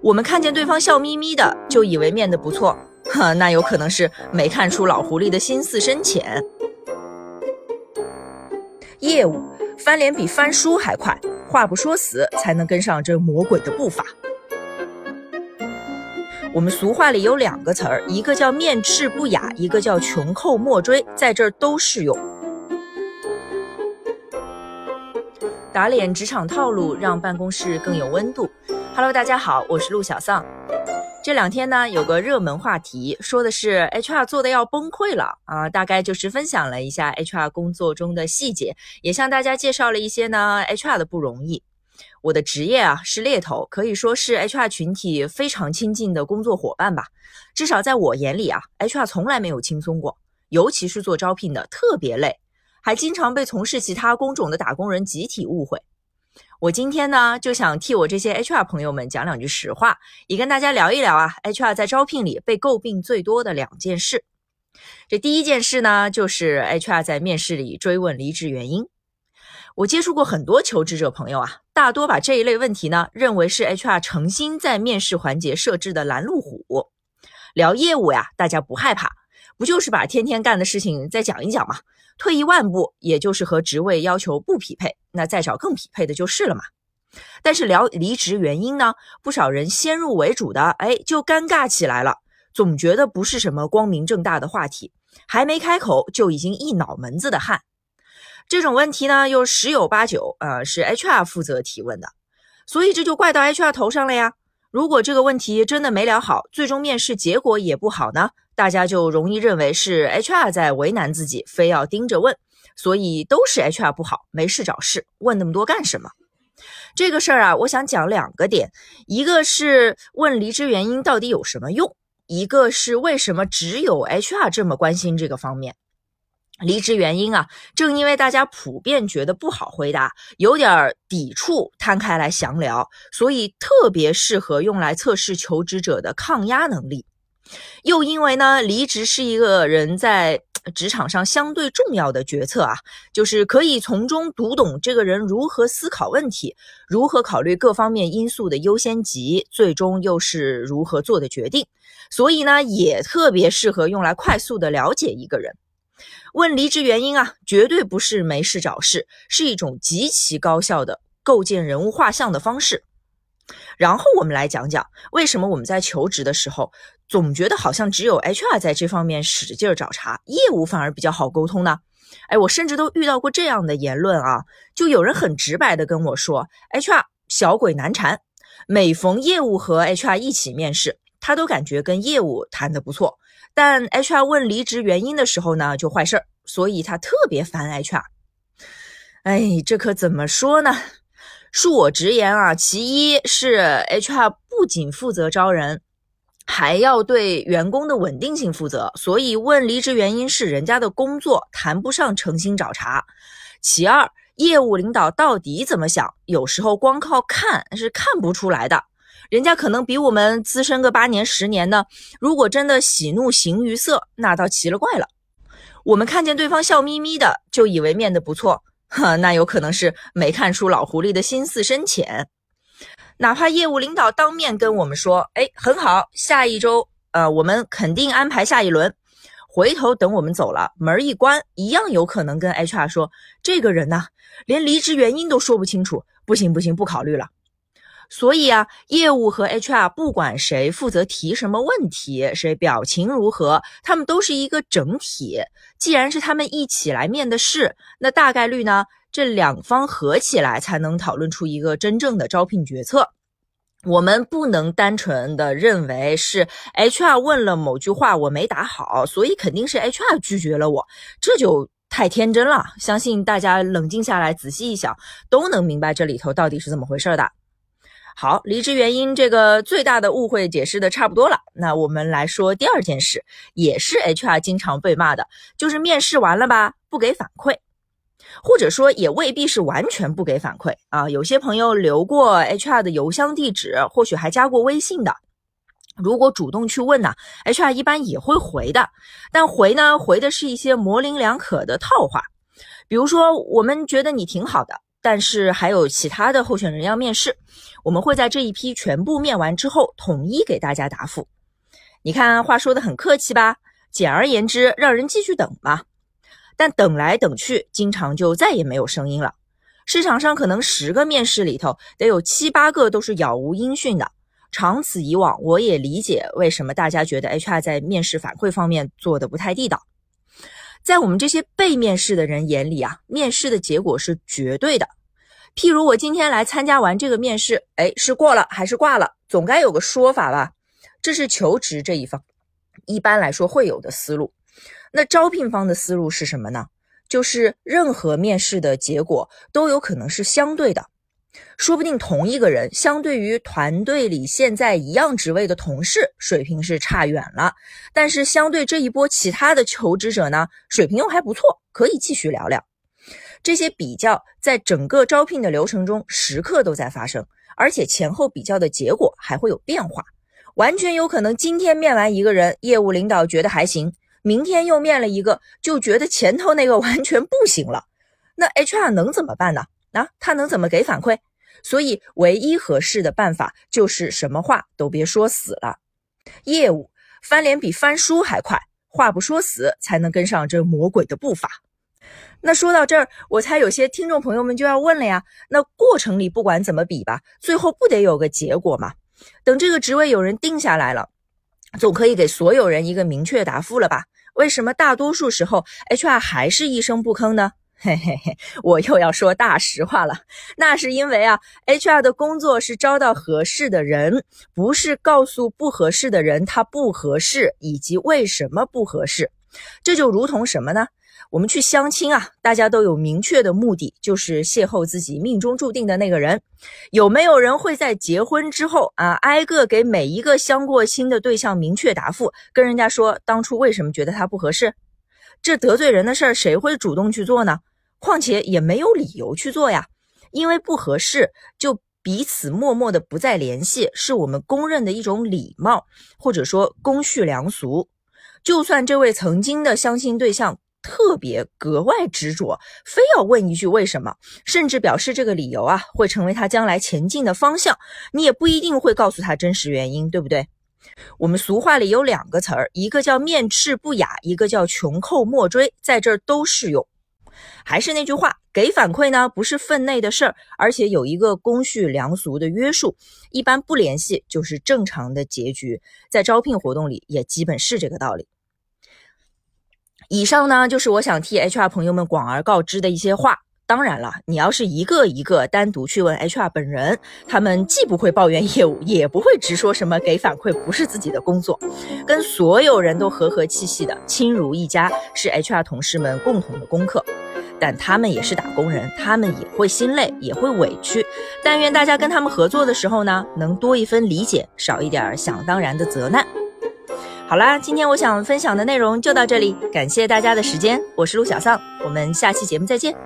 我们看见对方笑眯眯的，就以为面的不错，呵，那有可能是没看出老狐狸的心思深浅。业务翻脸比翻书还快，话不说死才能跟上这魔鬼的步伐。我们俗话里有两个词儿，一个叫面赤不雅，一个叫穷寇莫追，在这儿都适用。打脸职场套路，让办公室更有温度。Hello，大家好，我是陆小丧。这两天呢，有个热门话题，说的是 HR 做的要崩溃了啊，大概就是分享了一下 HR 工作中的细节，也向大家介绍了一些呢 HR 的不容易。我的职业啊是猎头，可以说是 HR 群体非常亲近的工作伙伴吧。至少在我眼里啊，HR 从来没有轻松过，尤其是做招聘的特别累，还经常被从事其他工种的打工人集体误会。我今天呢，就想替我这些 HR 朋友们讲两句实话，也跟大家聊一聊啊，HR 在招聘里被诟病最多的两件事。这第一件事呢，就是 HR 在面试里追问离职原因。我接触过很多求职者朋友啊，大多把这一类问题呢，认为是 HR 诚心在面试环节设置的拦路虎。聊业务呀，大家不害怕，不就是把天天干的事情再讲一讲吗？退一万步，也就是和职位要求不匹配，那再找更匹配的就是了嘛。但是聊离职原因呢，不少人先入为主的，哎，就尴尬起来了，总觉得不是什么光明正大的话题，还没开口就已经一脑门子的汗。这种问题呢，又十有八九，呃，是 HR 负责提问的，所以这就怪到 HR 头上了呀。如果这个问题真的没聊好，最终面试结果也不好呢？大家就容易认为是 HR 在为难自己，非要盯着问，所以都是 HR 不好，没事找事，问那么多干什么？这个事儿啊，我想讲两个点，一个是问离职原因到底有什么用，一个是为什么只有 HR 这么关心这个方面。离职原因啊，正因为大家普遍觉得不好回答，有点抵触，摊开来详聊，所以特别适合用来测试求职者的抗压能力。又因为呢，离职是一个人在职场上相对重要的决策啊，就是可以从中读懂这个人如何思考问题，如何考虑各方面因素的优先级，最终又是如何做的决定。所以呢，也特别适合用来快速的了解一个人。问离职原因啊，绝对不是没事找事，是一种极其高效的构建人物画像的方式。然后我们来讲讲，为什么我们在求职的时候，总觉得好像只有 HR 在这方面使劲找茬，业务反而比较好沟通呢？哎，我甚至都遇到过这样的言论啊，就有人很直白的跟我说，HR 小鬼难缠，每逢业务和 HR 一起面试，他都感觉跟业务谈得不错，但 HR 问离职原因的时候呢，就坏事儿，所以他特别烦 HR。哎，这可怎么说呢？恕我直言啊，其一是 HR 不仅负责招人，还要对员工的稳定性负责，所以问离职原因是人家的工作，谈不上诚心找茬。其二，业务领导到底怎么想，有时候光靠看是看不出来的，人家可能比我们资深个八年十年呢。如果真的喜怒形于色，那倒奇了怪了。我们看见对方笑眯眯的，就以为面的不错。呵，那有可能是没看出老狐狸的心思深浅。哪怕业务领导当面跟我们说：“哎，很好，下一周，呃，我们肯定安排下一轮。”回头等我们走了，门一关，一样有可能跟 HR 说：“这个人呢，连离职原因都说不清楚，不行不行，不考虑了。”所以啊，业务和 HR 不管谁负责提什么问题，谁表情如何，他们都是一个整体。既然是他们一起来面的试，那大概率呢，这两方合起来才能讨论出一个真正的招聘决策。我们不能单纯的认为是 HR 问了某句话我没答好，所以肯定是 HR 拒绝了我，这就太天真了。相信大家冷静下来仔细一想，都能明白这里头到底是怎么回事的。好，离职原因这个最大的误会解释的差不多了，那我们来说第二件事，也是 HR 经常被骂的，就是面试完了吧，不给反馈，或者说也未必是完全不给反馈啊。有些朋友留过 HR 的邮箱地址，或许还加过微信的，如果主动去问呢，HR 一般也会回的，但回呢，回的是一些模棱两可的套话，比如说我们觉得你挺好的。但是还有其他的候选人要面试，我们会在这一批全部面完之后，统一给大家答复。你看，话说的很客气吧？简而言之，让人继续等吧。但等来等去，经常就再也没有声音了。市场上可能十个面试里头，得有七八个都是杳无音讯的。长此以往，我也理解为什么大家觉得 HR 在面试反馈方面做的不太地道。在我们这些被面试的人眼里啊，面试的结果是绝对的。譬如我今天来参加完这个面试，哎，是过了还是挂了，总该有个说法吧？这是求职这一方一般来说会有的思路。那招聘方的思路是什么呢？就是任何面试的结果都有可能是相对的。说不定同一个人，相对于团队里现在一样职位的同事，水平是差远了。但是相对这一波其他的求职者呢，水平又还不错，可以继续聊聊。这些比较在整个招聘的流程中时刻都在发生，而且前后比较的结果还会有变化，完全有可能今天面完一个人，业务领导觉得还行，明天又面了一个，就觉得前头那个完全不行了。那 HR 能怎么办呢？啊，他能怎么给反馈？所以，唯一合适的办法就是什么话都别说死了。业务翻脸比翻书还快，话不说死才能跟上这魔鬼的步伐。那说到这儿，我猜有些听众朋友们就要问了呀：那过程里不管怎么比吧，最后不得有个结果吗？等这个职位有人定下来了，总可以给所有人一个明确答复了吧？为什么大多数时候 HR 还是一声不吭呢？嘿嘿嘿，我又要说大实话了。那是因为啊，HR 的工作是招到合适的人，不是告诉不合适的人他不合适以及为什么不合适。这就如同什么呢？我们去相亲啊，大家都有明确的目的，就是邂逅自己命中注定的那个人。有没有人会在结婚之后啊，挨个给每一个相过亲的对象明确答复，跟人家说当初为什么觉得他不合适？这得罪人的事儿，谁会主动去做呢？况且也没有理由去做呀，因为不合适就彼此默默的不再联系，是我们公认的一种礼貌，或者说公序良俗。就算这位曾经的相亲对象特别格外执着，非要问一句为什么，甚至表示这个理由啊会成为他将来前进的方向，你也不一定会告诉他真实原因，对不对？我们俗话里有两个词儿，一个叫面斥不雅，一个叫穷寇莫追，在这儿都适用。还是那句话，给反馈呢不是分内的事儿，而且有一个公序良俗的约束，一般不联系就是正常的结局。在招聘活动里也基本是这个道理。以上呢就是我想替 HR 朋友们广而告之的一些话。当然了，你要是一个一个单独去问 HR 本人，他们既不会抱怨业务，也不会直说什么给反馈不是自己的工作，跟所有人都和和气气的，亲如一家，是 HR 同事们共同的功课。但他们也是打工人，他们也会心累，也会委屈。但愿大家跟他们合作的时候呢，能多一分理解，少一点想当然的责难。好啦，今天我想分享的内容就到这里，感谢大家的时间，我是陆小丧，我们下期节目再见。